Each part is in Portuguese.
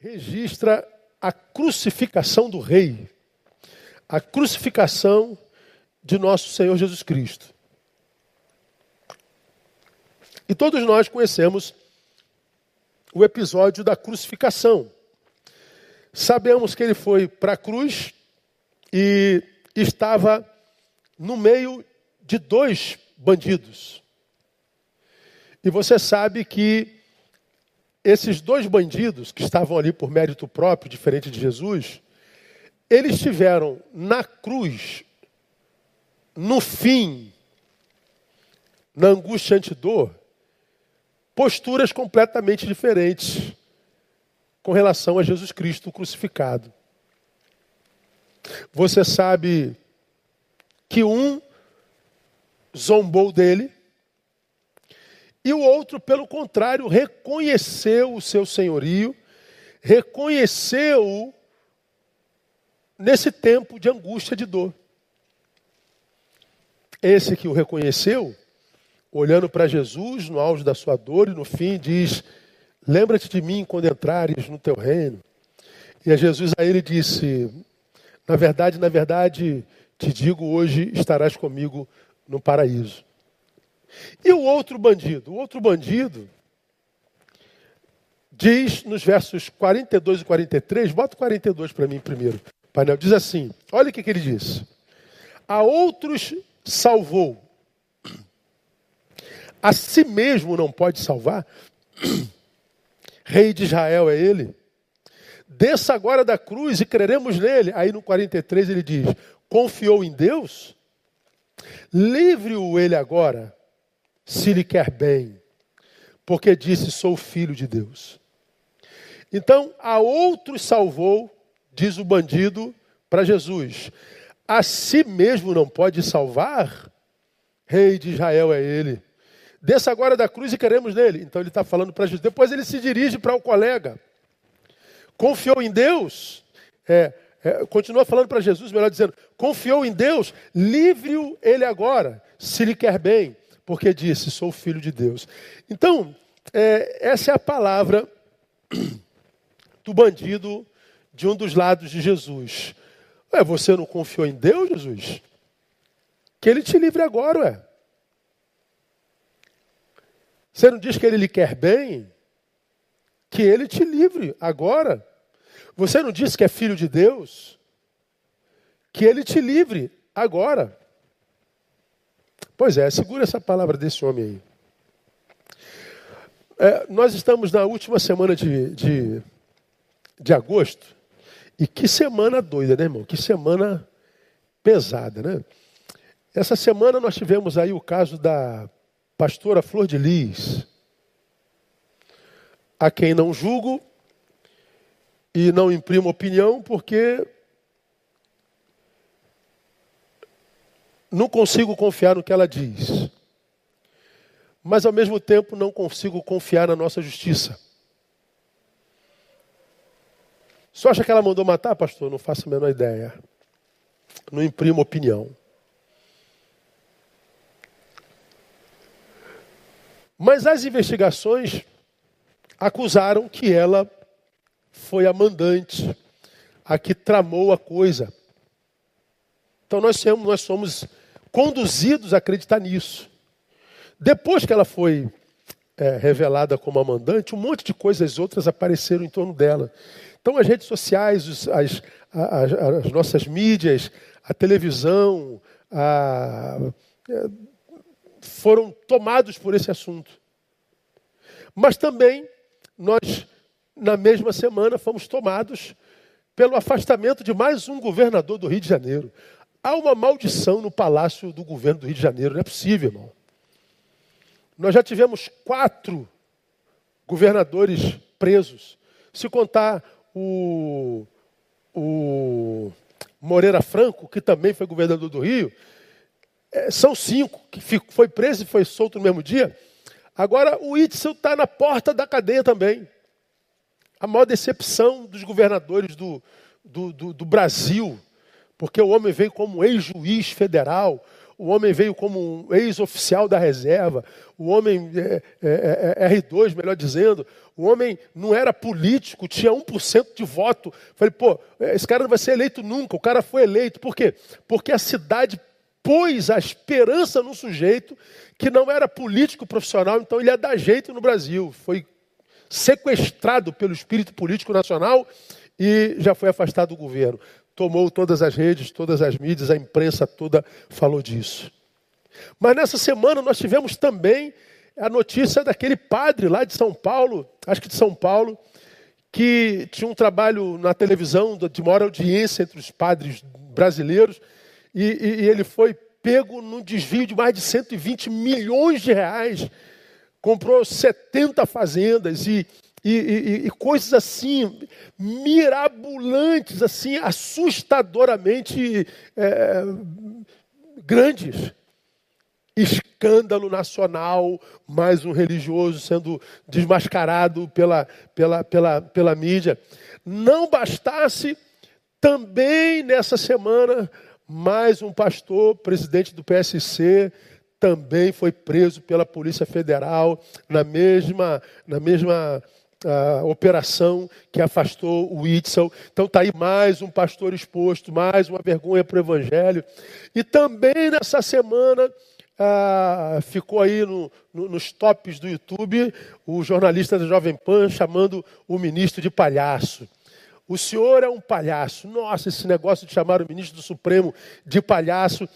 registra a crucificação do rei, a crucificação de nosso Senhor Jesus Cristo. E todos nós conhecemos o episódio da crucificação. Sabemos que ele foi para a cruz e estava no meio de dois bandidos. E você sabe que esses dois bandidos que estavam ali por mérito próprio, diferente de Jesus, eles tiveram na cruz, no fim, na angústia antidor, posturas completamente diferentes com relação a Jesus Cristo crucificado. Você sabe que um zombou dele e o outro, pelo contrário, reconheceu o seu senhorio, reconheceu nesse tempo de angústia, de dor. Esse que o reconheceu, olhando para Jesus no auge da sua dor e no fim diz: Lembra-te de mim quando entrares no teu reino. E a Jesus a ele disse: Na verdade, na verdade, te digo hoje estarás comigo no paraíso. E o outro bandido? O outro bandido diz nos versos 42 e 43, bota 42 para mim primeiro, painel, diz assim: olha o que, que ele diz. A outros salvou, a si mesmo não pode salvar. Rei de Israel é ele. Desça agora da cruz e creremos nele. Aí no 43 ele diz: confiou em Deus? Livre-o ele agora, se lhe quer bem, porque disse: Sou filho de Deus. Então, a outros salvou, diz o bandido para Jesus: A si mesmo não pode salvar? Rei de Israel é ele. Desça agora da cruz e queremos nele. Então ele está falando para Jesus. Depois ele se dirige para o colega. Confiou em Deus. É, é, continua falando para Jesus, melhor dizendo, confiou em Deus, livre-o ele agora, se lhe quer bem, porque disse, sou filho de Deus. Então, é, essa é a palavra do bandido de um dos lados de Jesus. Ué, você não confiou em Deus, Jesus? Que ele te livre agora, ué. Você não diz que ele lhe quer bem? Que ele te livre agora. Você não disse que é filho de Deus? Que ele te livre agora. Pois é, segura essa palavra desse homem aí. É, nós estamos na última semana de, de, de agosto. E que semana doida, né, irmão? Que semana pesada, né? Essa semana nós tivemos aí o caso da pastora Flor de Lis, a quem não julgo, e não imprimo opinião porque não consigo confiar no que ela diz. Mas ao mesmo tempo não consigo confiar na nossa justiça. Só acha que ela mandou matar, pastor? Não faço a menor ideia. Não imprimo opinião. Mas as investigações acusaram que ela foi a mandante, a que tramou a coisa. Então nós somos, nós somos conduzidos a acreditar nisso. Depois que ela foi é, revelada como a mandante, um monte de coisas outras apareceram em torno dela. Então as redes sociais, as, as, as, nossas mídias, a televisão, a, é, foram tomados por esse assunto. Mas também nós na mesma semana, fomos tomados pelo afastamento de mais um governador do Rio de Janeiro. Há uma maldição no palácio do governo do Rio de Janeiro, não é possível, irmão. Nós já tivemos quatro governadores presos. Se contar o, o Moreira Franco, que também foi governador do Rio, é, são cinco, que foi preso e foi solto no mesmo dia. Agora o Itzel está na porta da cadeia também a maior decepção dos governadores do, do, do, do Brasil, porque o homem veio como ex-juiz federal, o homem veio como um ex-oficial da reserva, o homem é, é, é, R2, melhor dizendo, o homem não era político, tinha 1% de voto. Falei, pô, esse cara não vai ser eleito nunca. O cara foi eleito. Por quê? Porque a cidade pôs a esperança no sujeito que não era político profissional, então ele ia dar jeito no Brasil. Foi sequestrado pelo espírito político nacional e já foi afastado do governo. Tomou todas as redes, todas as mídias, a imprensa toda falou disso. Mas nessa semana nós tivemos também a notícia daquele padre lá de São Paulo, acho que de São Paulo, que tinha um trabalho na televisão de maior audiência entre os padres brasileiros, e, e, e ele foi pego num desvio de mais de 120 milhões de reais, comprou 70 fazendas e, e, e, e, coisas assim, mirabolantes, assim, assustadoramente é, grandes escândalo nacional, mais um religioso sendo desmascarado pela, pela, pela, pela mídia. Não bastasse, também nessa semana, mais um pastor, presidente do PSC, também foi preso pela Polícia Federal na mesma, na mesma uh, operação que afastou o Itzel. Então está aí mais um pastor exposto, mais uma vergonha para o Evangelho. E também nessa semana ah, ficou aí no, no, nos tops do YouTube o jornalista da Jovem Pan chamando o ministro de palhaço. O senhor é um palhaço. Nossa, esse negócio de chamar o ministro do Supremo de palhaço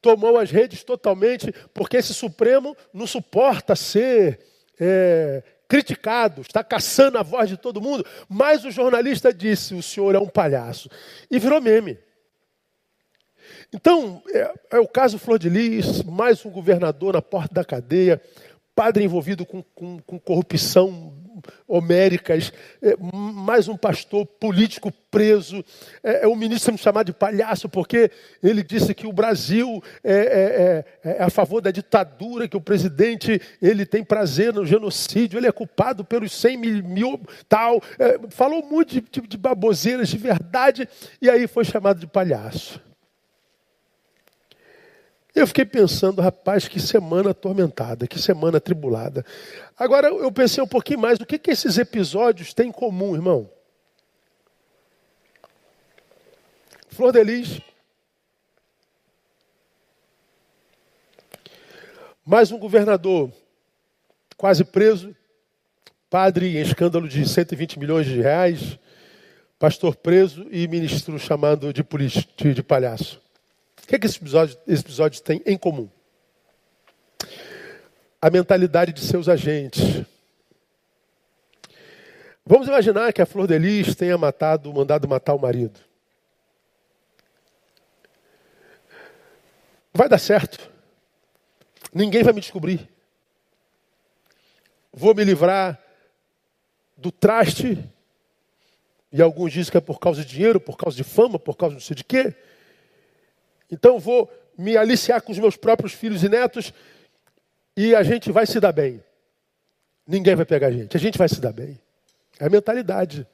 tomou as redes totalmente, porque esse Supremo não suporta ser é, criticado, está caçando a voz de todo mundo. Mas o jornalista disse: o senhor é um palhaço. E virou meme. Então, é, é, o caso Flor de Lis, mais um governador na porta da cadeia, padre envolvido com, com, com corrupção homéricas, é, mais um pastor político preso, é, é o ministro me chamar de palhaço porque ele disse que o Brasil é, é, é, é, a favor da ditadura, que o presidente ele tem prazer no genocídio, ele é culpado pelos 100 mil, mil tal, falou muito de, de, de baboseiras de verdade e aí foi chamado de palhaço. Eu fiquei pensando, rapaz, que semana atormentada, que semana atribulada. Agora eu pensei um pouquinho mais, o que, que esses episódios têm em comum, irmão? Flor de Lis, mais um governador quase preso, padre em escândalo de 120 milhões de reais, pastor preso e ministro chamado de, de palhaço. O que, é que esses, episódios, esses episódios têm em comum? A mentalidade de seus agentes. Vamos imaginar que a Flor de Lis tenha matado, mandado matar o marido. Vai dar certo. Ninguém vai me descobrir. Vou me livrar do traste. E alguns dizem que é por causa de dinheiro, por causa de fama, por causa não sei de quê. Então vou me aliciar com os meus próprios filhos e netos e a gente vai se dar bem. Ninguém vai pegar a gente, a gente vai se dar bem. É a mentalidade.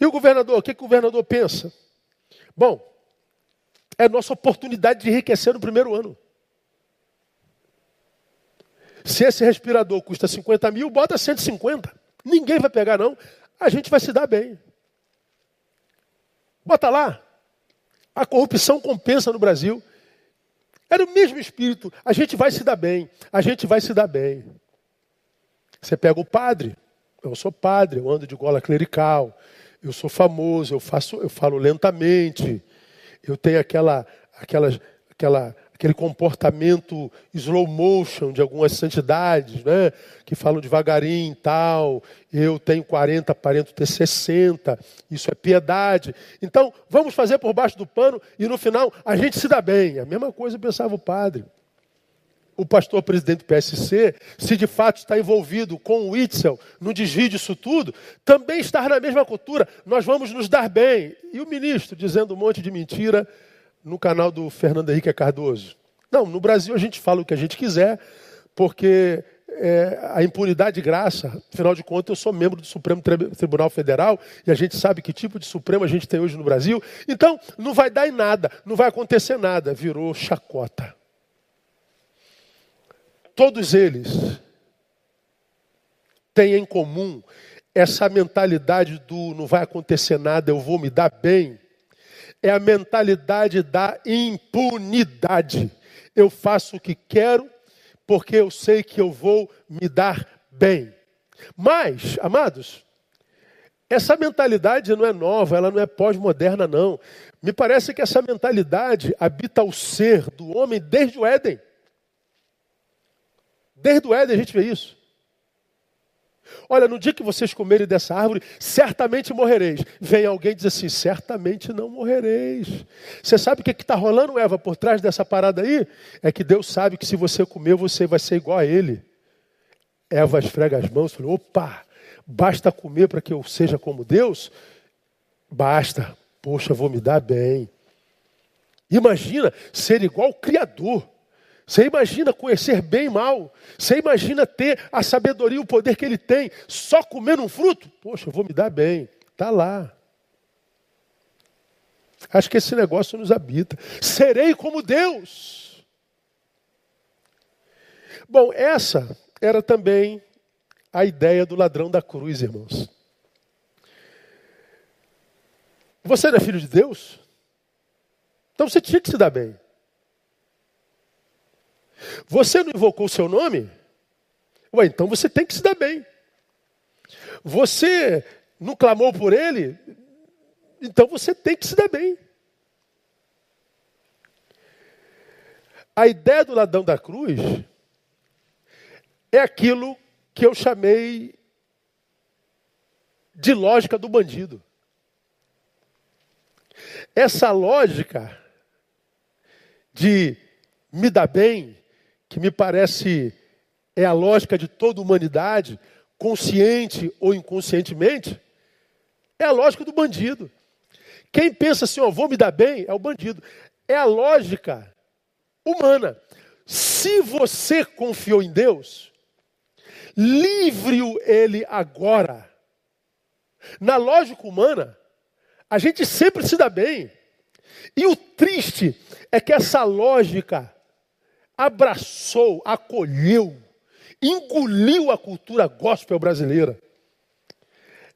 E o governador, o que, que o governador pensa? Bom, é nossa oportunidade de enriquecer no primeiro ano. Se esse respirador custa 50 mil, bota 150. Ninguém vai pegar, não. A gente vai se dar bem. Bota lá. A corrupção compensa no Brasil. Era o mesmo espírito. A gente vai se dar bem. A gente vai se dar bem. Você pega o padre. Eu sou padre, eu ando de gola clerical. Eu sou famoso, eu faço, eu falo lentamente. Eu tenho aquela, aquela, aquela aquele comportamento slow motion de algumas santidades, né? que falam devagarinho e tal. Eu tenho 40, aparento ter 60. Isso é piedade. Então, vamos fazer por baixo do pano e no final a gente se dá bem. A mesma coisa pensava o padre. O pastor presidente do PSC, se de fato está envolvido com o Itzel no desvio disso tudo, também está na mesma cultura. Nós vamos nos dar bem. E o ministro dizendo um monte de mentira no canal do Fernando Henrique Cardoso. Não, no Brasil a gente fala o que a gente quiser, porque é, a impunidade de graça. Afinal de contas, eu sou membro do Supremo Tribunal Federal e a gente sabe que tipo de Supremo a gente tem hoje no Brasil. Então, não vai dar em nada, não vai acontecer nada. Virou chacota. Todos eles têm em comum essa mentalidade do não vai acontecer nada, eu vou me dar bem. É a mentalidade da impunidade. Eu faço o que quero, porque eu sei que eu vou me dar bem. Mas, amados, essa mentalidade não é nova, ela não é pós-moderna, não. Me parece que essa mentalidade habita o ser do homem desde o Éden. Desde o Éden a gente vê isso. Olha, no dia que vocês comerem dessa árvore, certamente morrereis. Vem alguém e diz assim: certamente não morrereis. Você sabe o que é está rolando, Eva, por trás dessa parada aí? É que Deus sabe que se você comer, você vai ser igual a Ele. Eva esfrega as mãos e falou: opa, basta comer para que eu seja como Deus? Basta. Poxa, vou me dar bem. Imagina ser igual ao Criador. Você imagina conhecer bem e mal? Você imagina ter a sabedoria e o poder que ele tem só comendo um fruto? Poxa, eu vou me dar bem. Está lá. Acho que esse negócio nos habita. Serei como Deus. Bom, essa era também a ideia do ladrão da cruz, irmãos. Você não é filho de Deus? Então você tinha que se dar bem. Você não invocou o seu nome? Ué, então você tem que se dar bem. Você não clamou por ele? Então você tem que se dar bem. A ideia do ladrão da cruz é aquilo que eu chamei de lógica do bandido. Essa lógica de me dar bem, que me parece é a lógica de toda humanidade, consciente ou inconscientemente, é a lógica do bandido. Quem pensa assim, ó, vou me dar bem, é o bandido. É a lógica humana. Se você confiou em Deus, livre-o ele agora. Na lógica humana, a gente sempre se dá bem. E o triste é que essa lógica abraçou, acolheu, engoliu a cultura gospel brasileira.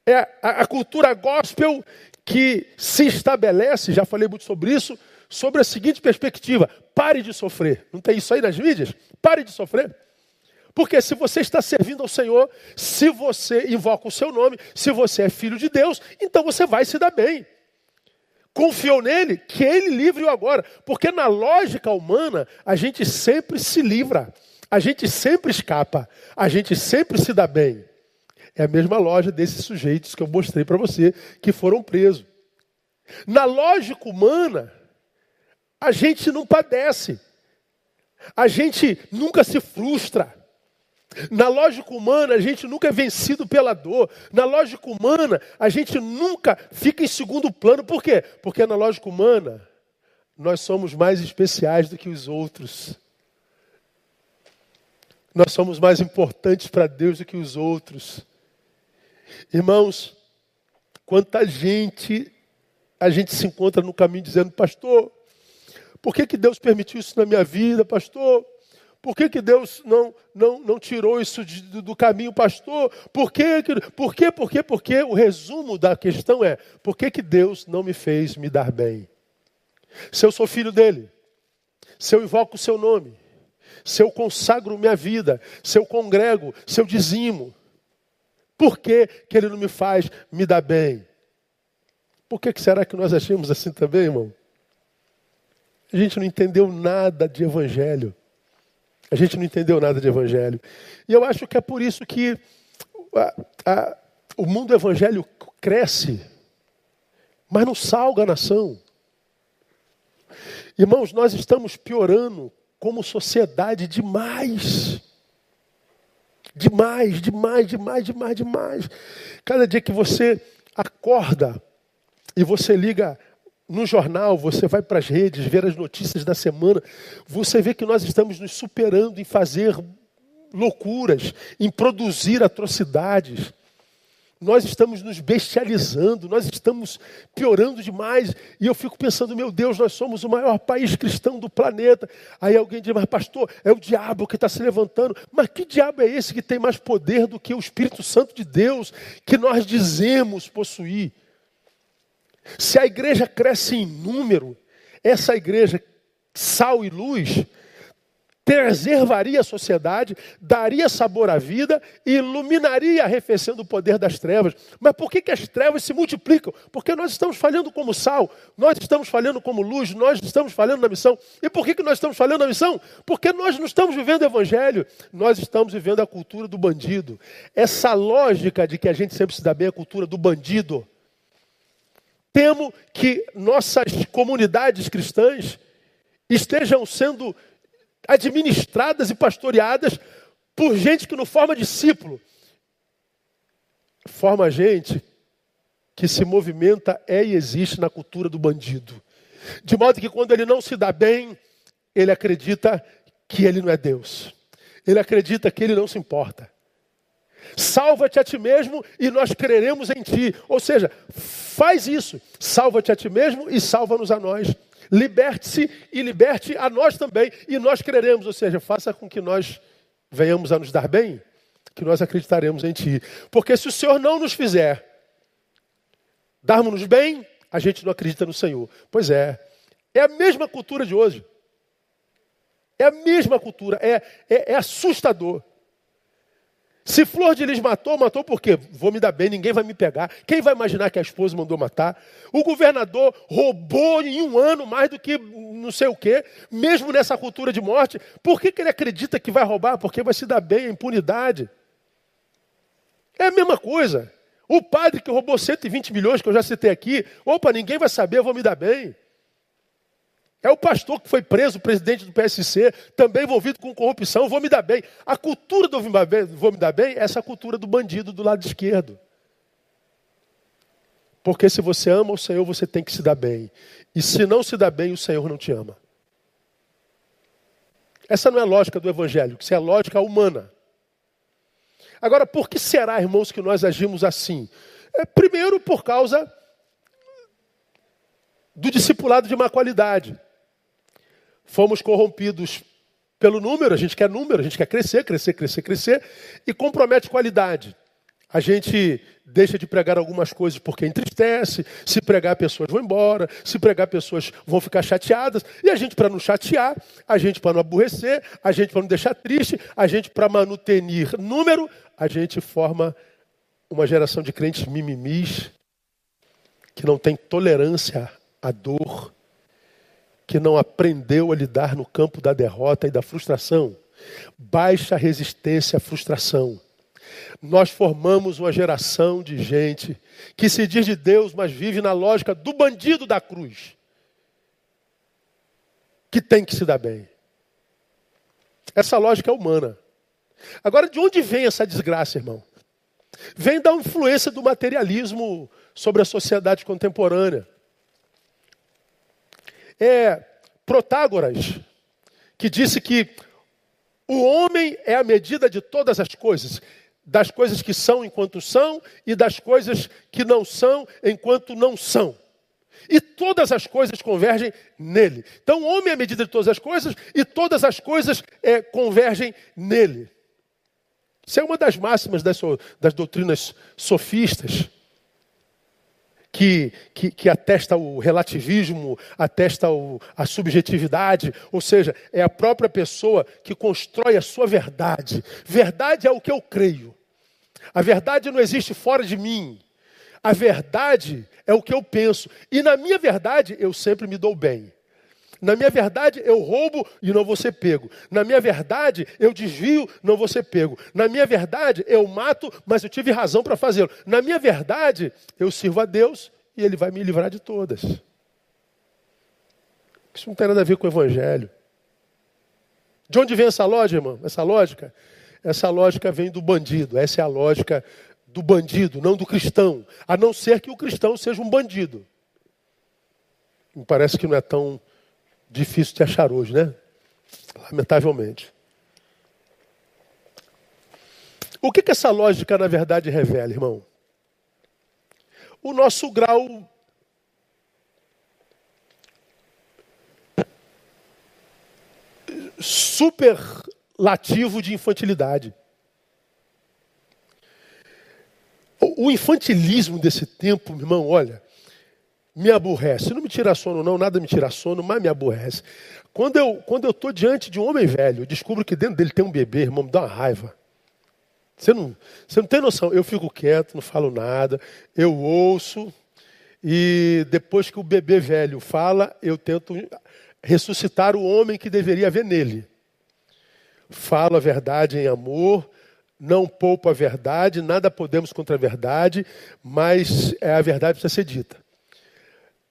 É a, a cultura gospel que se estabelece, já falei muito sobre isso, sobre a seguinte perspectiva: pare de sofrer. Não tem isso aí nas mídias? Pare de sofrer. Porque se você está servindo ao Senhor, se você invoca o seu nome, se você é filho de Deus, então você vai se dar bem confiou nele, que ele livre-o agora. Porque na lógica humana, a gente sempre se livra, a gente sempre escapa, a gente sempre se dá bem. É a mesma lógica desses sujeitos que eu mostrei para você que foram presos. Na lógica humana, a gente não padece, a gente nunca se frustra. Na lógica humana, a gente nunca é vencido pela dor. Na lógica humana, a gente nunca fica em segundo plano. Por quê? Porque na lógica humana, nós somos mais especiais do que os outros. Nós somos mais importantes para Deus do que os outros. Irmãos, quanta gente a gente se encontra no caminho dizendo, pastor, por que, que Deus permitiu isso na minha vida, pastor? Por que, que Deus não, não, não tirou isso de, do caminho, pastor? Por que, por que, por que, por que? O resumo da questão é: por que, que Deus não me fez me dar bem? Se eu sou filho dele, se eu invoco o seu nome, se eu consagro minha vida, se eu congrego, se eu dizimo, por que, que ele não me faz me dar bem? Por que, que será que nós achamos assim também, irmão? A gente não entendeu nada de evangelho. A gente não entendeu nada de evangelho. E eu acho que é por isso que a, a, o mundo evangélico cresce, mas não salga a nação. Irmãos, nós estamos piorando como sociedade demais. Demais, demais, demais, demais, demais. Cada dia que você acorda e você liga no jornal, você vai para as redes ver as notícias da semana, você vê que nós estamos nos superando em fazer loucuras, em produzir atrocidades. Nós estamos nos bestializando, nós estamos piorando demais. E eu fico pensando, meu Deus, nós somos o maior país cristão do planeta. Aí alguém diz, mas pastor, é o diabo que está se levantando. Mas que diabo é esse que tem mais poder do que o Espírito Santo de Deus, que nós dizemos possuir? Se a igreja cresce em número, essa igreja, sal e luz, preservaria a sociedade, daria sabor à vida e iluminaria arrefecendo o poder das trevas. Mas por que, que as trevas se multiplicam? Porque nós estamos falhando como sal, nós estamos falhando como luz, nós estamos falhando na missão. E por que, que nós estamos falhando na missão? Porque nós não estamos vivendo o evangelho, nós estamos vivendo a cultura do bandido. Essa lógica de que a gente sempre se dá bem é a cultura do bandido. Temo que nossas comunidades cristãs estejam sendo administradas e pastoreadas por gente que não forma discípulo. Forma gente que se movimenta, é e existe na cultura do bandido. De modo que quando ele não se dá bem, ele acredita que ele não é Deus. Ele acredita que ele não se importa. Salva-te a ti mesmo e nós creremos em ti. Ou seja, faz isso. Salva-te a ti mesmo e salva-nos a nós. Liberte-se e liberte a nós também. E nós creremos, ou seja, faça com que nós venhamos a nos dar bem, que nós acreditaremos em Ti. Porque se o Senhor não nos fizer darmos-nos bem, a gente não acredita no Senhor. Pois é, é a mesma cultura de hoje. É a mesma cultura, é, é, é assustador. Se Flor de Lis matou, matou por quê? Vou me dar bem, ninguém vai me pegar. Quem vai imaginar que a esposa mandou matar? O governador roubou em um ano mais do que não sei o quê, mesmo nessa cultura de morte. Por que, que ele acredita que vai roubar? Porque vai se dar bem, a impunidade. É a mesma coisa. O padre que roubou 120 milhões, que eu já citei aqui, opa, ninguém vai saber, eu vou me dar bem. É o pastor que foi preso, presidente do PSC, também envolvido com corrupção, vou me dar bem. A cultura do vou me dar bem é essa cultura do bandido do lado esquerdo. Porque se você ama o Senhor, você tem que se dar bem. E se não se dá bem, o Senhor não te ama. Essa não é a lógica do Evangelho, isso é a lógica humana. Agora, por que será, irmãos, que nós agimos assim? É, primeiro, por causa do discipulado de má qualidade. Fomos corrompidos pelo número, a gente quer número, a gente quer crescer, crescer, crescer, crescer, e compromete qualidade. A gente deixa de pregar algumas coisas porque entristece, se pregar pessoas vão embora, se pregar pessoas vão ficar chateadas, e a gente para não chatear, a gente para não aborrecer, a gente para não deixar triste, a gente para manutenir número, a gente forma uma geração de crentes mimimis que não tem tolerância à dor, que não aprendeu a lidar no campo da derrota e da frustração. Baixa resistência à frustração. Nós formamos uma geração de gente que se diz de Deus, mas vive na lógica do bandido da cruz. Que tem que se dar bem. Essa lógica é humana. Agora, de onde vem essa desgraça, irmão? Vem da influência do materialismo sobre a sociedade contemporânea é Protágoras, que disse que o homem é a medida de todas as coisas, das coisas que são enquanto são e das coisas que não são enquanto não são. E todas as coisas convergem nele. Então, o homem é a medida de todas as coisas e todas as coisas é, convergem nele. Isso é uma das máximas das, das doutrinas sofistas que, que, que atesta o relativismo, atesta o, a subjetividade, ou seja, é a própria pessoa que constrói a sua verdade. Verdade é o que eu creio. A verdade não existe fora de mim. A verdade é o que eu penso. E na minha verdade eu sempre me dou bem. Na minha verdade, eu roubo e não vou ser pego. Na minha verdade, eu desvio, não vou ser pego. Na minha verdade, eu mato, mas eu tive razão para fazê-lo. Na minha verdade, eu sirvo a Deus e Ele vai me livrar de todas. Isso não tem nada a ver com o Evangelho. De onde vem essa lógica, irmão? Essa lógica? Essa lógica vem do bandido. Essa é a lógica do bandido, não do cristão. A não ser que o cristão seja um bandido. Me parece que não é tão difícil de achar hoje, né? Lamentavelmente. O que, que essa lógica, na verdade, revela, irmão? O nosso grau superlativo de infantilidade. O infantilismo desse tempo, irmão, olha, me aborrece. Não me tira sono, não, nada me tira sono, mas me aborrece. Quando eu quando eu estou diante de um homem velho, eu descubro que dentro dele tem um bebê, irmão, me dá uma raiva. Você não, você não tem noção. Eu fico quieto, não falo nada, eu ouço, e depois que o bebê velho fala, eu tento ressuscitar o homem que deveria haver nele. Falo a verdade em amor, não poupo a verdade, nada podemos contra a verdade, mas é a verdade precisa ser dita.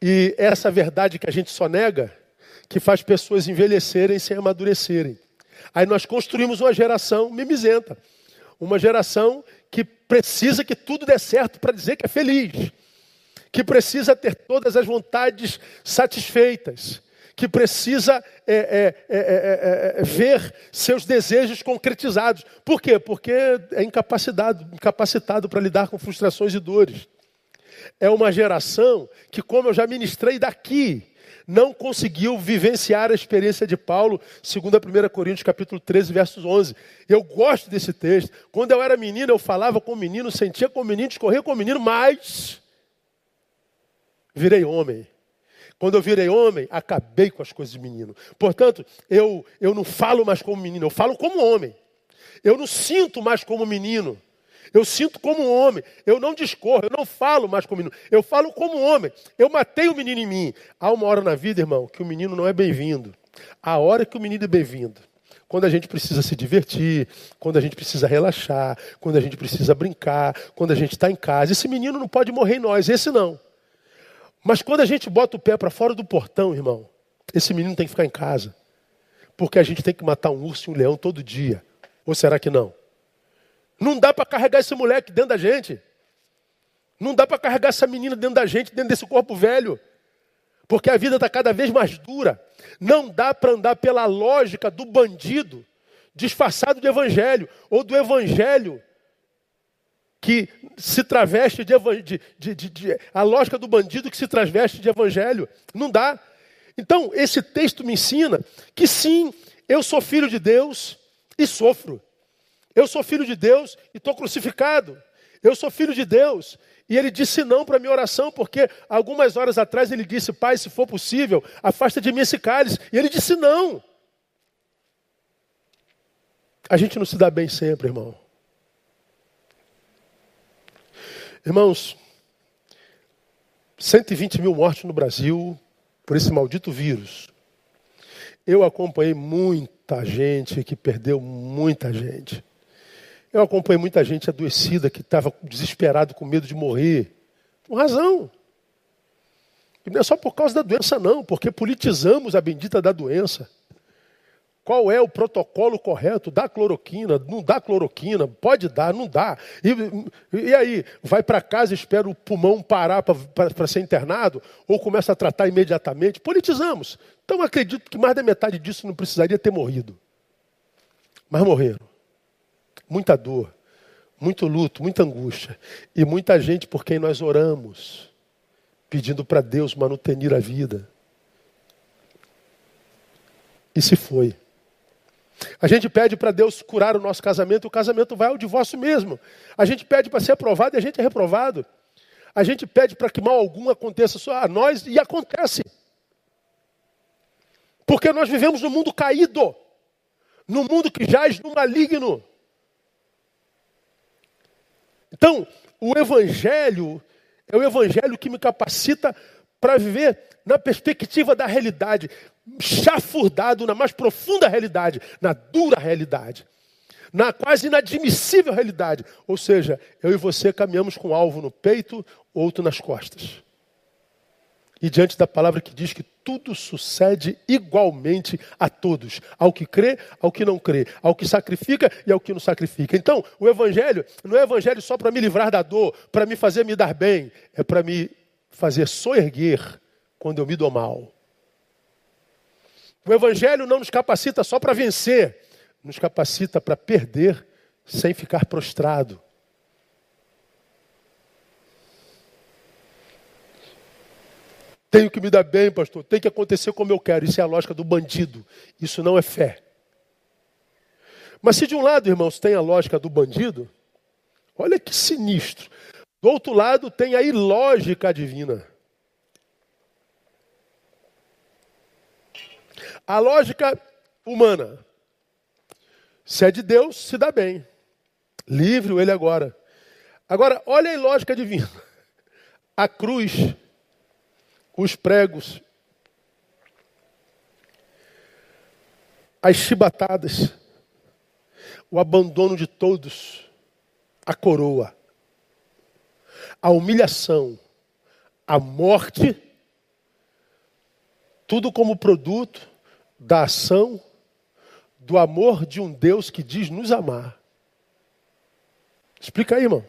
E essa verdade que a gente só nega, que faz pessoas envelhecerem sem amadurecerem. Aí nós construímos uma geração mimizenta, uma geração que precisa que tudo dê certo para dizer que é feliz, que precisa ter todas as vontades satisfeitas, que precisa é é é, é, é, é, ver seus desejos concretizados. Por quê? Porque é incapacitado, incapacitado para lidar com frustrações e dores. É uma geração que, como eu já ministrei daqui, não conseguiu vivenciar a experiência de Paulo, segundo a 1 Coríntios capítulo 13, versos 11. Eu gosto desse texto. Quando eu era menino, eu falava com o menino, sentia com o menino, discorria com o menino, mas virei homem. Quando eu virei homem, acabei com as coisas de menino. Portanto, eu, eu não falo mais como menino, eu falo como homem. Eu não sinto mais como menino. Eu sinto como homem. Eu não discorro, eu não falo mais como menino. Eu falo como homem. Eu matei o menino em mim. Há uma hora na vida, irmão, que o menino não é bem-vindo. A hora que o menino é bem-vindo. Quando a gente precisa se divertir, quando a gente precisa relaxar, quando a gente precisa brincar, quando a gente está em casa. Esse menino não pode morrer em nós, esse não. Mas quando a gente bota o pé para fora do portão, irmão, esse menino tem que ficar em casa. Porque a gente tem que matar um urso e um leão todo dia. Ou será que não? Não dá para carregar esse moleque dentro da gente. Não dá para carregar essa menina dentro da gente, dentro desse corpo velho. Porque a vida está cada vez mais dura. Não dá para andar pela lógica do bandido disfarçado de evangelho, ou do evangelho que se traveste de, de, de, de, a lógica do bandido que se traveste de evangelho. Não dá. Então, esse texto me ensina que sim, eu sou filho de Deus e sofro. Eu sou filho de Deus e estou crucificado. Eu sou filho de Deus. E ele disse não para minha oração, porque algumas horas atrás ele disse, Pai, se for possível, afasta de mim esse cálice. E ele disse não. A gente não se dá bem sempre, irmão. Irmãos, 120 mil mortes no Brasil por esse maldito vírus. Eu acompanhei muita gente que perdeu muita gente. Eu acompanhei muita gente adoecida que estava desesperado com medo de morrer. Com razão. E não é só por causa da doença, não, porque politizamos a bendita da doença. Qual é o protocolo correto? Dá cloroquina, não dá cloroquina, pode dar, não dá. E, e aí, vai para casa e espera o pulmão parar para ser internado? Ou começa a tratar imediatamente? Politizamos. Então acredito que mais da metade disso não precisaria ter morrido. Mas morreram. Muita dor, muito luto, muita angústia. E muita gente por quem nós oramos, pedindo para Deus manutenir a vida. E se foi. A gente pede para Deus curar o nosso casamento, e o casamento vai ao divórcio mesmo. A gente pede para ser aprovado e a gente é reprovado. A gente pede para que mal algum aconteça só a nós e acontece. Porque nós vivemos num mundo caído, num mundo que jaz no maligno. Então, o Evangelho é o Evangelho que me capacita para viver na perspectiva da realidade, chafurdado na mais profunda realidade, na dura realidade, na quase inadmissível realidade. Ou seja, eu e você caminhamos com um alvo no peito, outro nas costas. E diante da palavra que diz que tudo sucede igualmente a todos, ao que crê, ao que não crê, ao que sacrifica e ao que não sacrifica. Então, o evangelho não é evangelho só para me livrar da dor, para me fazer me dar bem, é para me fazer soerguer quando eu me dou mal. O Evangelho não nos capacita só para vencer, nos capacita para perder sem ficar prostrado. Tenho que me dar bem, pastor. Tem que acontecer como eu quero. Isso é a lógica do bandido. Isso não é fé. Mas se de um lado, irmãos, tem a lógica do bandido, olha que sinistro. Do outro lado tem a ilógica divina. A lógica humana. Se é de Deus, se dá bem. Livre ele agora. Agora, olha a ilógica divina. A cruz os pregos, as chibatadas, o abandono de todos, a coroa, a humilhação, a morte, tudo como produto da ação do amor de um Deus que diz nos amar. Explica aí, irmão.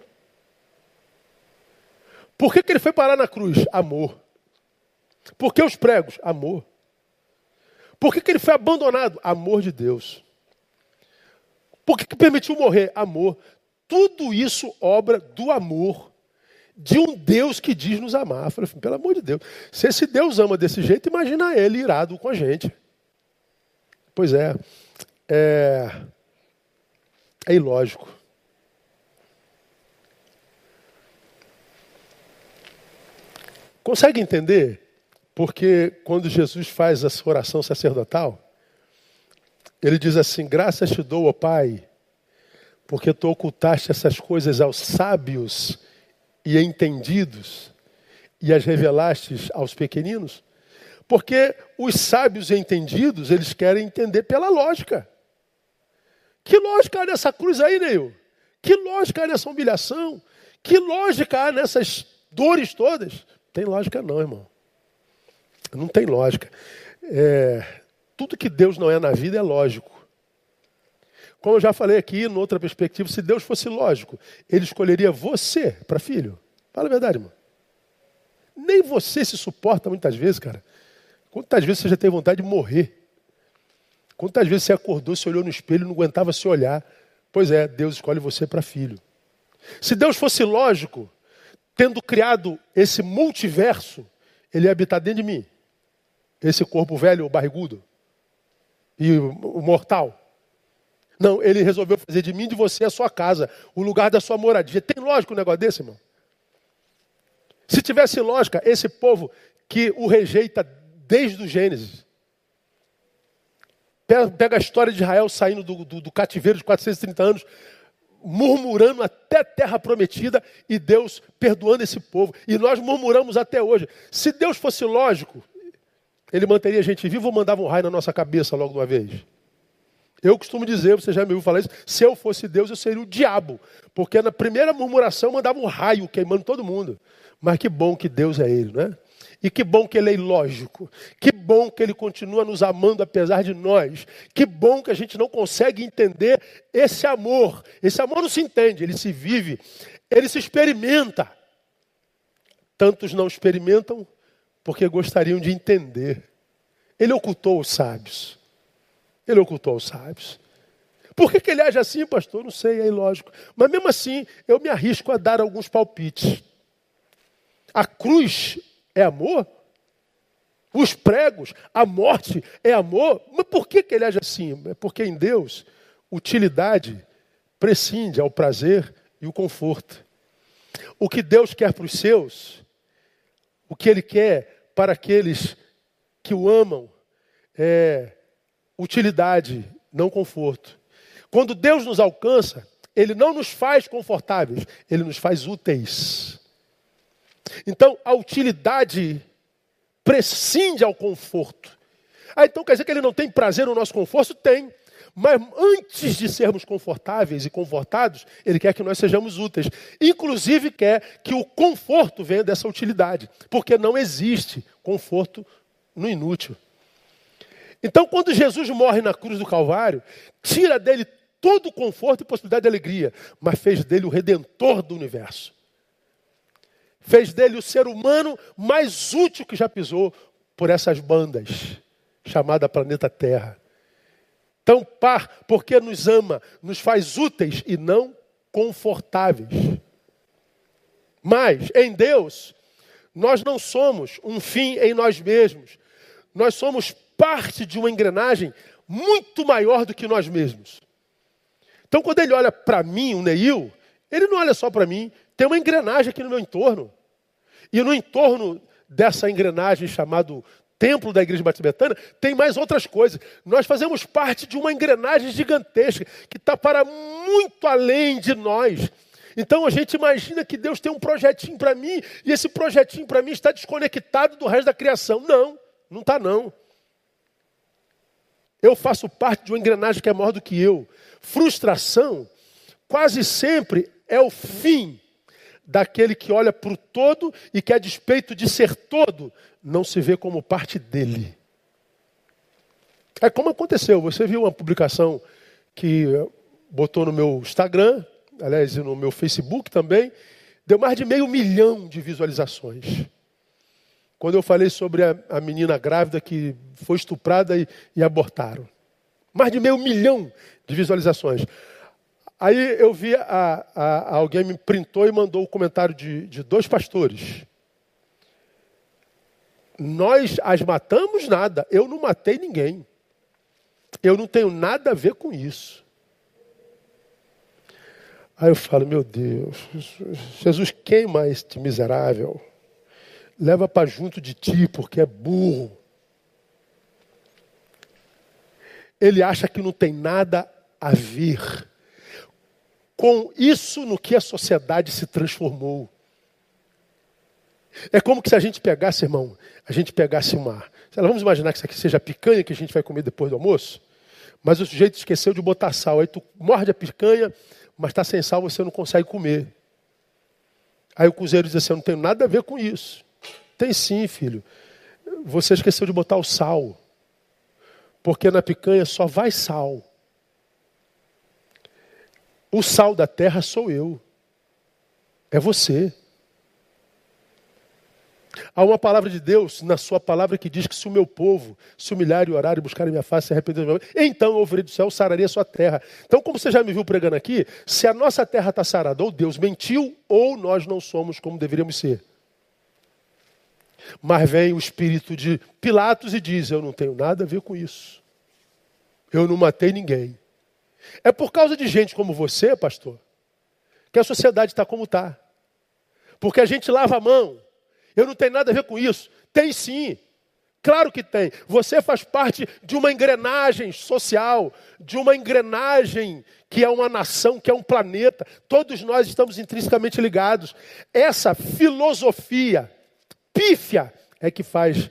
Por que, que ele foi parar na cruz? Amor. Por que os pregos? Amor. Por que, que ele foi abandonado? Amor de Deus. Por que, que permitiu morrer? Amor. Tudo isso obra do amor de um Deus que diz nos amar. Falei, pelo amor de Deus, se esse Deus ama desse jeito, imagina ele irado com a gente. Pois é, é, é ilógico. Consegue entender porque quando Jesus faz essa oração sacerdotal, ele diz assim: Graças te dou, ó Pai, porque tu ocultaste essas coisas aos sábios e entendidos e as revelaste aos pequeninos. Porque os sábios e entendidos, eles querem entender pela lógica. Que lógica há nessa cruz aí, Neil? Que lógica há nessa humilhação? Que lógica há nessas dores todas? Tem lógica não, irmão. Não tem lógica. É, tudo que Deus não é na vida é lógico. Como eu já falei aqui, em outra perspectiva, se Deus fosse lógico, Ele escolheria você para filho. Fala a verdade, irmão. Nem você se suporta muitas vezes, cara. Quantas vezes você já teve vontade de morrer? Quantas vezes você acordou, se olhou no espelho e não aguentava se olhar? Pois é, Deus escolhe você para filho. Se Deus fosse lógico, tendo criado esse multiverso, Ele ia habitar dentro de mim esse corpo velho, barrigudo e o mortal. Não, ele resolveu fazer de mim e de você a sua casa, o lugar da sua moradia. Tem lógica um negócio desse, irmão? Se tivesse lógica, esse povo que o rejeita desde o Gênesis, pega a história de Israel saindo do, do, do cativeiro de 430 anos, murmurando até a terra prometida e Deus perdoando esse povo. E nós murmuramos até hoje. Se Deus fosse lógico, ele manteria a gente vivo ou mandava um raio na nossa cabeça logo de uma vez? Eu costumo dizer, você já me ouviu falar isso, se eu fosse Deus, eu seria o diabo. Porque na primeira murmuração mandava um raio queimando todo mundo. Mas que bom que Deus é Ele, né? E que bom que Ele é ilógico. Que bom que Ele continua nos amando apesar de nós. Que bom que a gente não consegue entender esse amor. Esse amor não se entende, ele se vive, ele se experimenta. Tantos não experimentam porque gostariam de entender. Ele ocultou os sábios. Ele ocultou os sábios. Por que, que ele age assim, pastor? Não sei, é ilógico. Mas mesmo assim, eu me arrisco a dar alguns palpites. A cruz é amor? Os pregos, a morte é amor? Mas por que, que ele age assim? É porque em Deus, utilidade prescinde ao prazer e o conforto. O que Deus quer para os seus, o que Ele quer para aqueles que o amam é utilidade, não conforto. Quando Deus nos alcança, Ele não nos faz confortáveis, Ele nos faz úteis. Então, a utilidade prescinde ao conforto. Ah, então quer dizer que Ele não tem prazer no nosso conforto? Tem. Mas antes de sermos confortáveis e confortados, Ele quer que nós sejamos úteis. Inclusive quer que o conforto venha dessa utilidade. Porque não existe conforto no inútil. Então, quando Jesus morre na cruz do Calvário, tira dele todo o conforto e possibilidade de alegria, mas fez dele o redentor do universo. Fez dele o ser humano mais útil que já pisou por essas bandas, chamada planeta Terra. Tão par, porque nos ama, nos faz úteis e não confortáveis. Mas em Deus, nós não somos um fim em nós mesmos. Nós somos parte de uma engrenagem muito maior do que nós mesmos. Então, quando ele olha para mim, o Neil, ele não olha só para mim, tem uma engrenagem aqui no meu entorno. E no entorno dessa engrenagem chamado templo da igreja batibetana, tem mais outras coisas. Nós fazemos parte de uma engrenagem gigantesca que está para muito além de nós. Então a gente imagina que Deus tem um projetinho para mim e esse projetinho para mim está desconectado do resto da criação. Não, não está não. Eu faço parte de uma engrenagem que é maior do que eu. Frustração quase sempre é o fim daquele que olha para o todo e que, a despeito de ser todo, não se vê como parte dele. É como aconteceu. Você viu uma publicação que botou no meu Instagram, aliás, no meu Facebook também, deu mais de meio milhão de visualizações. Quando eu falei sobre a, a menina grávida que foi estuprada e, e abortaram. Mais de meio milhão de visualizações. Aí eu vi, a, a, alguém me printou e mandou o um comentário de, de dois pastores. Nós as matamos nada, eu não matei ninguém. Eu não tenho nada a ver com isso. Aí eu falo, meu Deus, Jesus queima este miserável, leva para junto de ti porque é burro. Ele acha que não tem nada a ver com isso no que a sociedade se transformou. É como se a gente pegasse, irmão, a gente pegasse uma. Vamos imaginar que isso aqui seja a picanha que a gente vai comer depois do almoço, mas o sujeito esqueceu de botar sal. Aí tu morde a picanha, mas está sem sal, você não consegue comer. Aí o cozinheiro diz assim: Eu não tenho nada a ver com isso. Tem sim, filho. Você esqueceu de botar o sal. Porque na picanha só vai sal. O sal da terra sou eu. É você. Há uma palavra de Deus na sua palavra que diz que se o meu povo se humilhar e orar e buscar a minha face e arrepender então eu ouvirei do céu, sararia a sua terra. Então, como você já me viu pregando aqui, se a nossa terra está sarada, ou Deus mentiu, ou nós não somos como deveríamos ser. Mas vem o espírito de Pilatos e diz: Eu não tenho nada a ver com isso. Eu não matei ninguém. É por causa de gente como você, pastor, que a sociedade está como está. Porque a gente lava a mão. Eu não tenho nada a ver com isso. Tem sim. Claro que tem. Você faz parte de uma engrenagem social, de uma engrenagem que é uma nação, que é um planeta. Todos nós estamos intrinsecamente ligados. Essa filosofia pífia é que faz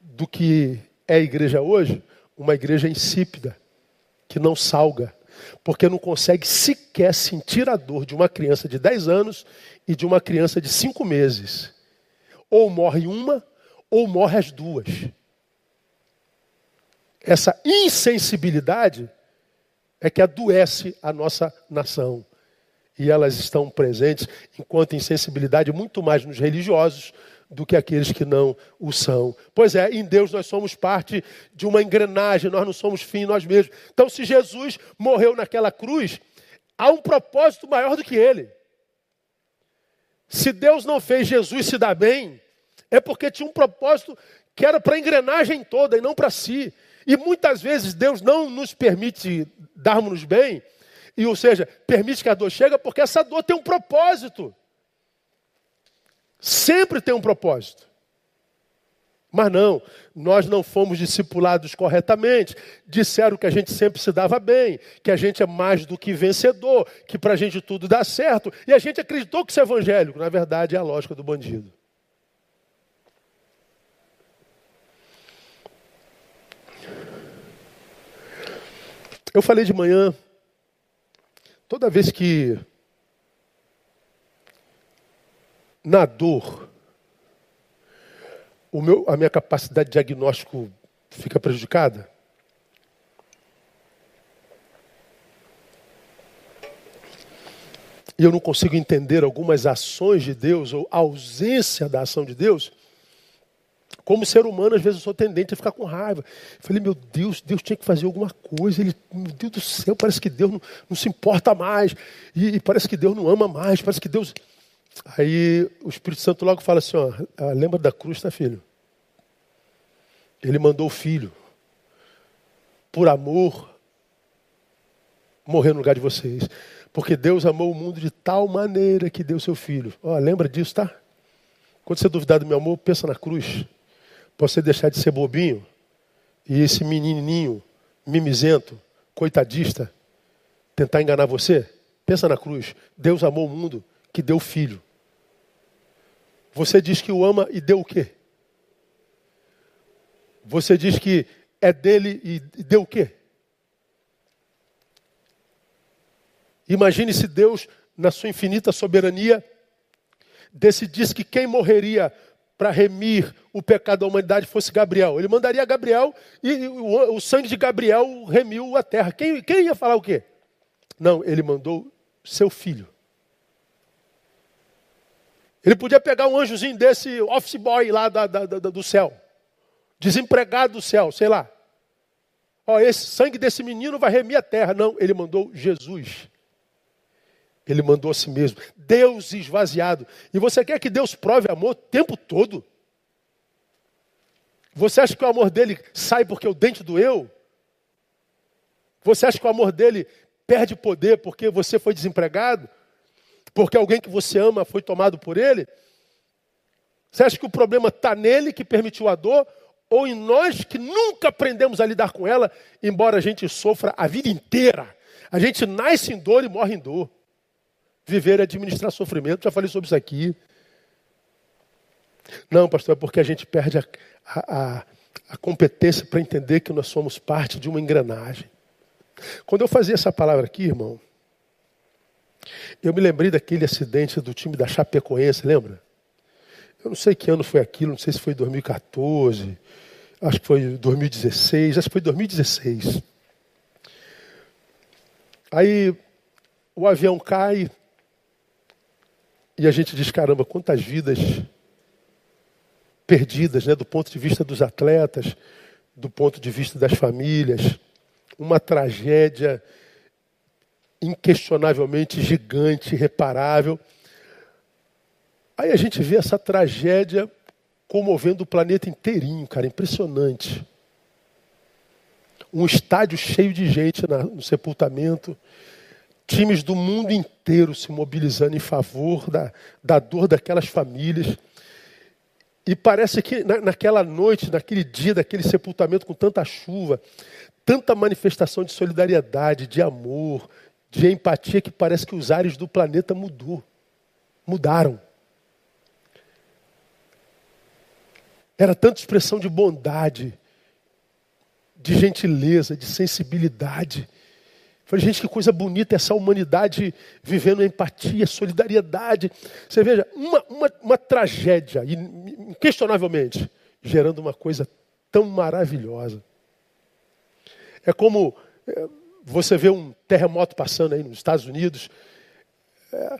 do que é a igreja hoje uma igreja insípida que não salga, porque não consegue sequer sentir a dor de uma criança de 10 anos e de uma criança de 5 meses. Ou morre uma, ou morre as duas. Essa insensibilidade é que adoece a nossa nação. E elas estão presentes, enquanto insensibilidade, muito mais nos religiosos do que aqueles que não o são. Pois é, em Deus nós somos parte de uma engrenagem, nós não somos fim nós mesmos. Então, se Jesus morreu naquela cruz, há um propósito maior do que ele. Se Deus não fez Jesus se dar bem, é porque tinha um propósito que era para a engrenagem toda e não para si. E muitas vezes Deus não nos permite darmos-nos bem, e ou seja, permite que a dor chegue, porque essa dor tem um propósito. Sempre tem um propósito. Mas não, nós não fomos discipulados corretamente. Disseram que a gente sempre se dava bem, que a gente é mais do que vencedor, que para a gente tudo dá certo. E a gente acreditou que isso é evangélico. Na verdade, é a lógica do bandido. Eu falei de manhã, toda vez que na dor, meu, a minha capacidade de diagnóstico fica prejudicada? E eu não consigo entender algumas ações de Deus ou ausência da ação de Deus? Como ser humano, às vezes eu sou tendente a ficar com raiva. falei, meu Deus, Deus tinha que fazer alguma coisa. Ele, meu Deus do céu, parece que Deus não, não se importa mais. E, e, parece que Deus não ama mais. Parece que Deus. Aí o Espírito Santo logo fala assim: ó, ah, lembra da cruz, tá, filho? Ele mandou o filho, por amor, morrer no lugar de vocês. Porque Deus amou o mundo de tal maneira que deu seu filho. Ó, lembra disso, tá? Quando você duvidar do meu amor, pensa na cruz. Pra você deixar de ser bobinho e esse menininho mimizento, coitadista, tentar enganar você. Pensa na cruz. Deus amou o mundo que deu o filho. Você diz que o ama e deu o quê? Você diz que é dele e deu o quê? Imagine se Deus, na sua infinita soberania, decidisse que quem morreria para remir o pecado da humanidade fosse Gabriel. Ele mandaria Gabriel e o, sangue de Gabriel remiu a terra. Quem, quem ia falar o quê? Não, ele mandou seu filho. Ele podia pegar um anjozinho desse office boy lá da, da, da, do céu, desempregado do céu, sei lá. Ó, esse sangue desse menino vai remir a terra. Não, ele mandou Jesus. Ele mandou a si mesmo. Deus esvaziado. E você quer que Deus prove amor o tempo todo? Você acha que o amor dele sai porque o dente doeu? Você acha que o amor dele perde poder porque você foi desempregado? Porque alguém que você ama foi tomado por ele? Você acha que o problema está nele que permitiu a dor? Ou em nós que nunca aprendemos a lidar com ela, embora a gente sofra a vida inteira? A gente nasce em dor e morre em dor. Viver é administrar sofrimento, já falei sobre isso aqui. Não, pastor, é porque a gente perde a, a, a competência para entender que nós somos parte de uma engrenagem. Quando eu fazia essa palavra aqui, irmão, eu me lembrei daquele acidente do time da Chapecoense, lembra? Eu não sei que ano foi aquilo, não sei se foi 2014, acho que foi 2016, acho que foi 2016. Aí o avião cai, e a gente diz, caramba, quantas vidas perdidas, né, do ponto de vista dos atletas, do ponto de vista das famílias. Uma tragédia inquestionavelmente gigante, irreparável. Aí a gente vê essa tragédia comovendo o planeta inteirinho, cara, impressionante. Um estádio cheio de gente no sepultamento, times do mundo inteiro se mobilizando em favor da, da dor daquelas famílias. E parece que na, naquela noite, naquele dia daquele sepultamento com tanta chuva, tanta manifestação de solidariedade, de amor, de empatia, que parece que os ares do planeta mudou, mudaram. Era tanta expressão de bondade, de gentileza, de sensibilidade Falei, gente, que coisa bonita essa humanidade vivendo empatia, solidariedade. Você veja, uma, uma, uma tragédia, inquestionavelmente, gerando uma coisa tão maravilhosa. É como é, você vê um terremoto passando aí nos Estados Unidos, é,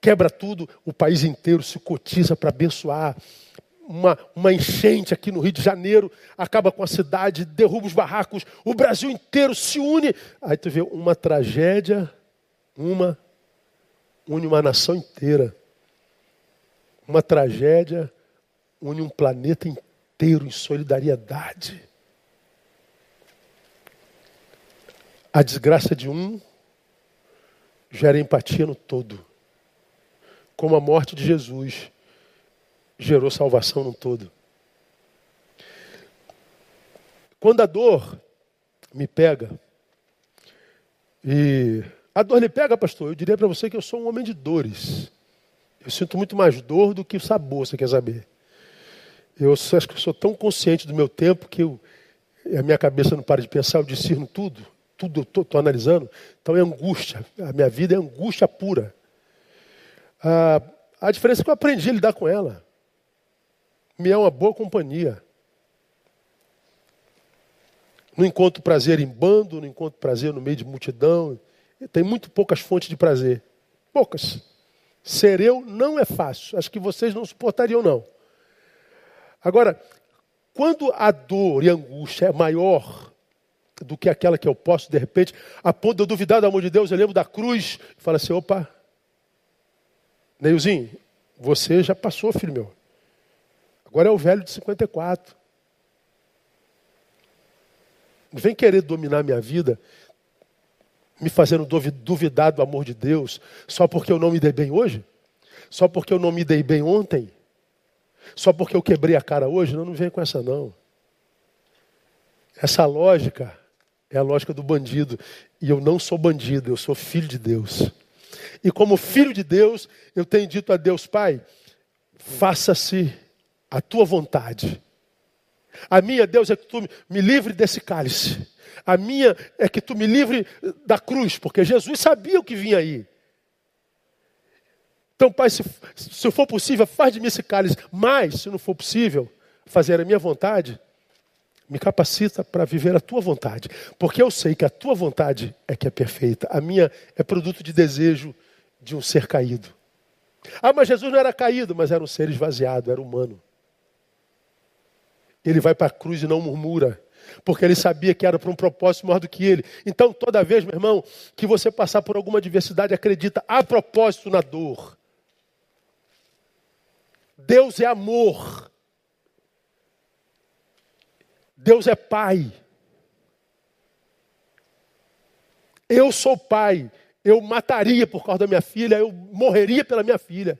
quebra tudo, o país inteiro se cotiza para abençoar uma, uma enchente aqui no Rio de Janeiro, acaba com a cidade, derruba os barracos, o Brasil inteiro se une. Aí tu vê uma tragédia, uma, une uma nação inteira. Uma tragédia une um planeta inteiro em solidariedade. A desgraça de um gera empatia no todo. Como a morte de Jesus gerou salvação no todo. Quando a dor me pega, e a dor lhe pega, pastor, eu diria para você que eu sou um homem de dores. Eu sinto muito mais dor do que o sabor, você quer saber. Eu acho que eu sou tão consciente do meu tempo que eu, a minha cabeça não para de pensar, eu discerno tudo, tudo eu estou analisando. Então é angústia, a minha vida é angústia pura. Ah, a diferença é que eu aprendi a lidar com ela me é uma boa companhia. Não encontro prazer em bando, não encontro prazer no meio de multidão. Tem muito poucas fontes de prazer. Poucas. Ser eu não é fácil. Acho que vocês não suportariam, não. Agora, quando a dor e a angústia é maior do que aquela que eu posso, de repente, a ponto de eu duvidar do amor de Deus, eu lembro da cruz e falo assim: opa, Neilzinho, você já passou, filho meu. Agora é o velho de 54. Não vem querer dominar minha vida, me fazendo duvidar do amor de Deus, só porque eu não me dei bem hoje? Só porque eu não me dei bem ontem? Só porque eu quebrei a cara hoje? Não, não vem com essa não. Essa lógica é a lógica do bandido. E eu não sou bandido, eu sou filho de Deus. E como filho de Deus, eu tenho dito a Deus, Pai, faça-se a tua vontade. A minha, Deus, é que tu me livre desse cálice. A minha é que tu me livre da cruz, porque Jesus sabia o que vinha aí. Então, Pai, se, se for possível, faz de mim esse cálice. Mas, se não for possível fazer a minha vontade, me capacita para viver a tua vontade. Porque eu sei que a tua vontade é que é perfeita. A minha é produto de desejo de um ser caído. Ah, mas Jesus não era caído, mas era um ser esvaziado, era humano. Ele vai para a cruz e não murmura, porque ele sabia que era para um propósito maior do que ele. Então, toda vez, meu irmão, que você passar por alguma adversidade, acredita a propósito na dor. Deus é amor. Deus é pai. Eu sou pai. Eu mataria por causa da minha filha, eu morreria pela minha filha.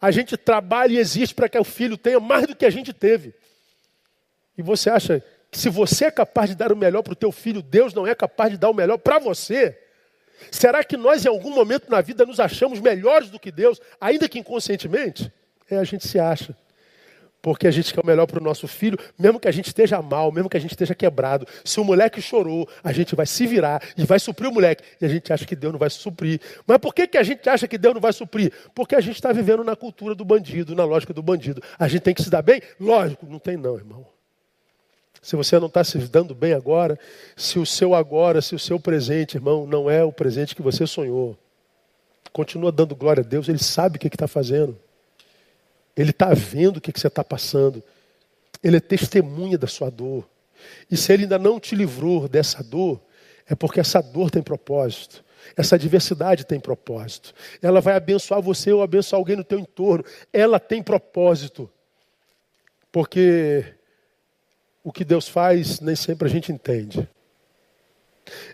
A gente trabalha e existe para que o filho tenha mais do que a gente teve. E você acha que se você é capaz de dar o melhor para o teu filho, Deus não é capaz de dar o melhor para você? Será que nós em algum momento na vida nos achamos melhores do que Deus, ainda que inconscientemente? É, a gente se acha. Porque a gente quer o melhor para o nosso filho, mesmo que a gente esteja mal, mesmo que a gente esteja quebrado. Se o moleque chorou, a gente vai se virar e vai suprir o moleque. E a gente acha que Deus não vai suprir. Mas por que, que a gente acha que Deus não vai suprir? Porque a gente está vivendo na cultura do bandido, na lógica do bandido. A gente tem que se dar bem? Lógico, não tem não, irmão. Se você não está se dando bem agora, se o seu agora, se o seu presente, irmão, não é o presente que você sonhou, continua dando glória a Deus, Ele sabe o que está fazendo. Ele está vendo o que, que você está passando. Ele é testemunha da sua dor. E se Ele ainda não te livrou dessa dor, é porque essa dor tem propósito. Essa adversidade tem propósito. Ela vai abençoar você ou abençoar alguém no teu entorno. Ela tem propósito. Porque o que Deus faz, nem sempre a gente entende.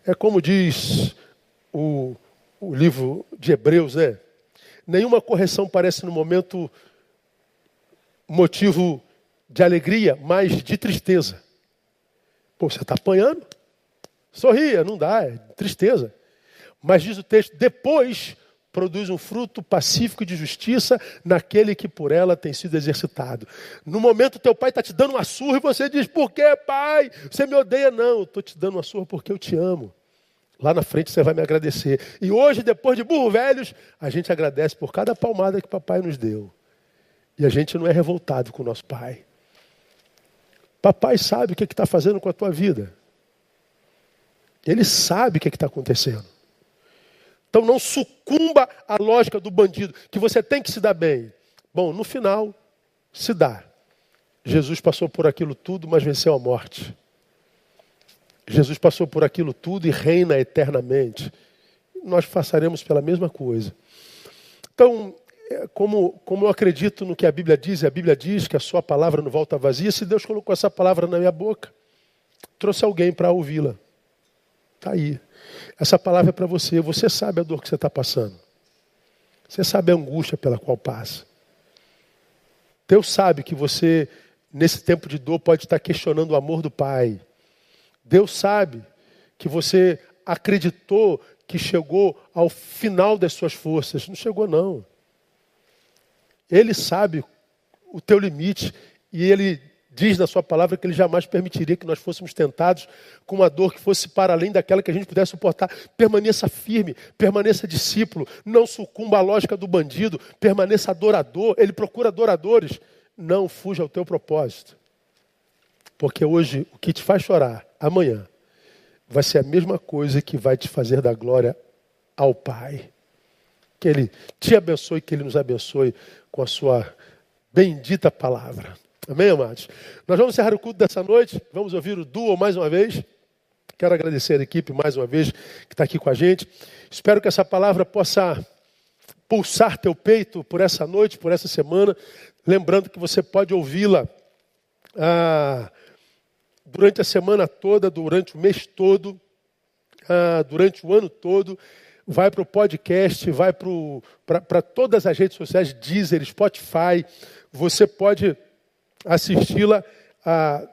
É como diz o, o livro de Hebreus, né? Nenhuma correção parece no momento motivo de alegria, mas de tristeza. Pô, você está apanhando? Sorria, não dá, é tristeza. Mas diz o texto, depois produz um fruto pacífico de justiça naquele que por ela tem sido exercitado. No momento teu pai está te dando uma surra e você diz, por que pai? Você me odeia? Não, estou te dando uma surra porque eu te amo. Lá na frente você vai me agradecer. E hoje, depois de burro velhos, a gente agradece por cada palmada que papai nos deu. E a gente não é revoltado com o nosso pai. Papai sabe o que está fazendo com a tua vida. Ele sabe o que está acontecendo. Então não sucumba à lógica do bandido, que você tem que se dar bem. Bom, no final, se dá. Jesus passou por aquilo tudo, mas venceu a morte. Jesus passou por aquilo tudo e reina eternamente. Nós passaremos pela mesma coisa. Então, é, como, como eu acredito no que a Bíblia diz, e a Bíblia diz que a sua palavra não volta vazia, se Deus colocou essa palavra na minha boca, trouxe alguém para ouvi-la. Está aí. Essa palavra é para você. Você sabe a dor que você está passando. Você sabe a angústia pela qual passa. Deus sabe que você, nesse tempo de dor, pode estar questionando o amor do Pai. Deus sabe que você acreditou que chegou ao final das suas forças. Não chegou, não. Ele sabe o teu limite e ele diz na sua palavra que ele jamais permitiria que nós fôssemos tentados com uma dor que fosse para além daquela que a gente pudesse suportar. Permaneça firme, permaneça discípulo, não sucumba à lógica do bandido, permaneça adorador, ele procura adoradores. Não fuja ao teu propósito. Porque hoje o que te faz chorar, amanhã, vai ser a mesma coisa que vai te fazer dar glória ao Pai. Que Ele te abençoe, que Ele nos abençoe com a sua bendita palavra. Amém, amados? Nós vamos encerrar o culto dessa noite. Vamos ouvir o duo mais uma vez. Quero agradecer a equipe mais uma vez que está aqui com a gente. Espero que essa palavra possa pulsar teu peito por essa noite, por essa semana. Lembrando que você pode ouvi-la ah, durante a semana toda, durante o mês todo, ah, durante o ano todo. Vai para o podcast, vai para todas as redes sociais, Deezer, Spotify. Você pode assisti-la ah,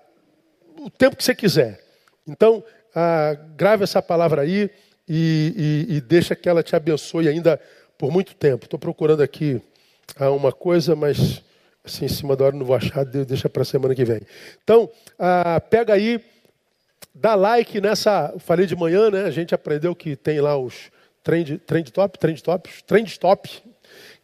o tempo que você quiser. Então, ah, grave essa palavra aí e, e, e, deixa que ela te abençoe ainda por muito tempo. Estou procurando aqui ah, uma coisa, mas assim, em cima da hora não vou achar, deixa para a semana que vem. Então, ah, pega aí, dá like nessa. Falei de manhã, né? A gente aprendeu que tem lá os trend, trend top, trend top, trend top,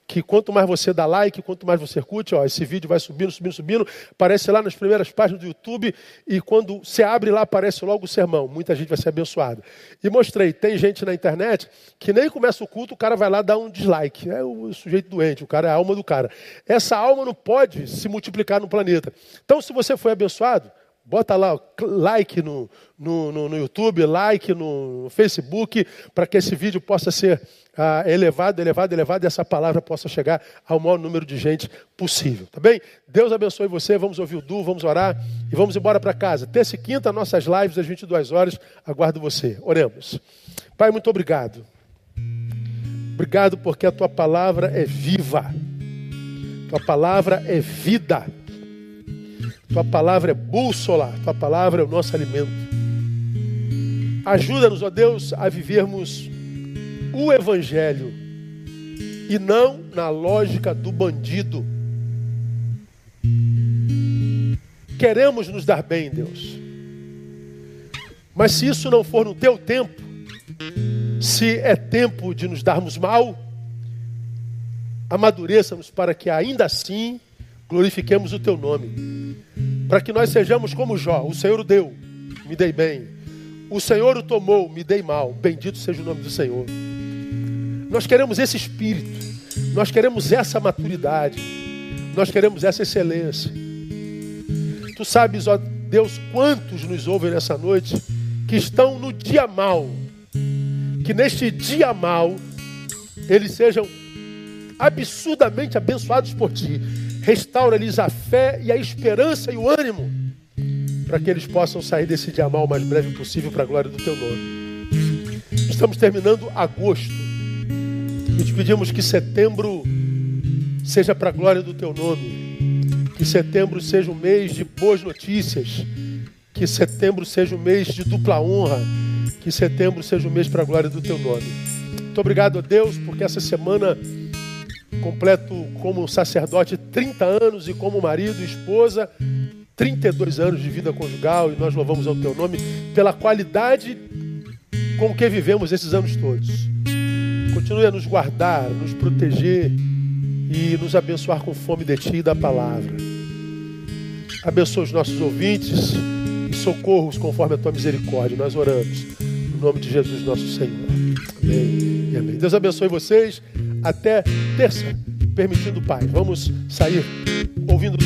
que quanto mais você dá like, quanto mais você curte, ó, esse vídeo vai subindo, subindo, subindo, aparece lá nas primeiras páginas do YouTube e quando você abre lá aparece logo o sermão. Muita gente vai ser abençoada. E mostrei, tem gente na internet que nem começa o culto, o cara vai lá dar um dislike. É o sujeito doente, o cara é a alma do cara. Essa alma não pode se multiplicar no planeta. Então, se você foi abençoado, Bota lá like no, no, no, no YouTube, like no Facebook, para que esse vídeo possa ser ah, elevado, elevado, elevado, e essa palavra possa chegar ao maior número de gente possível. Tá bem? Deus abençoe você, vamos ouvir o Du, vamos orar e vamos embora para casa. Terça e quinta, nossas lives às 22 horas, aguardo você. Oremos. Pai, muito obrigado. Obrigado porque a tua palavra é viva. Tua palavra é vida. Tua palavra é bússola, tua palavra é o nosso alimento. Ajuda-nos, ó Deus, a vivermos o Evangelho e não na lógica do bandido. Queremos nos dar bem, Deus. Mas se isso não for no teu tempo, se é tempo de nos darmos mal, amadureça-nos para que ainda assim glorifiquemos o teu nome. Para que nós sejamos como Jó, o Senhor o deu, me dei bem. O Senhor o tomou, me dei mal. Bendito seja o nome do Senhor. Nós queremos esse espírito, nós queremos essa maturidade, nós queremos essa excelência. Tu sabes, ó Deus, quantos nos ouvem nessa noite que estão no dia mal, que neste dia mal eles sejam absurdamente abençoados por ti Restaura-lhes a fé e a esperança e o ânimo, para que eles possam sair desse dia mal o mais breve possível para a glória do teu nome. Estamos terminando agosto e te pedimos que setembro seja para a glória do teu nome, que setembro seja um mês de boas notícias, que setembro seja um mês de dupla honra, que setembro seja um mês para a glória do teu nome. Muito obrigado a Deus, porque essa semana completo como sacerdote 30 anos e como marido e esposa 32 anos de vida conjugal e nós louvamos ao teu nome pela qualidade com que vivemos esses anos todos. Continue a nos guardar, nos proteger e nos abençoar com fome de ti e da palavra. Abençoa os nossos ouvintes e socorros conforme a tua misericórdia. Nós oramos. No nome de Jesus, nosso Senhor. Amém. E amém. Deus abençoe vocês até terça, permitindo o Pai. Vamos sair ouvindo do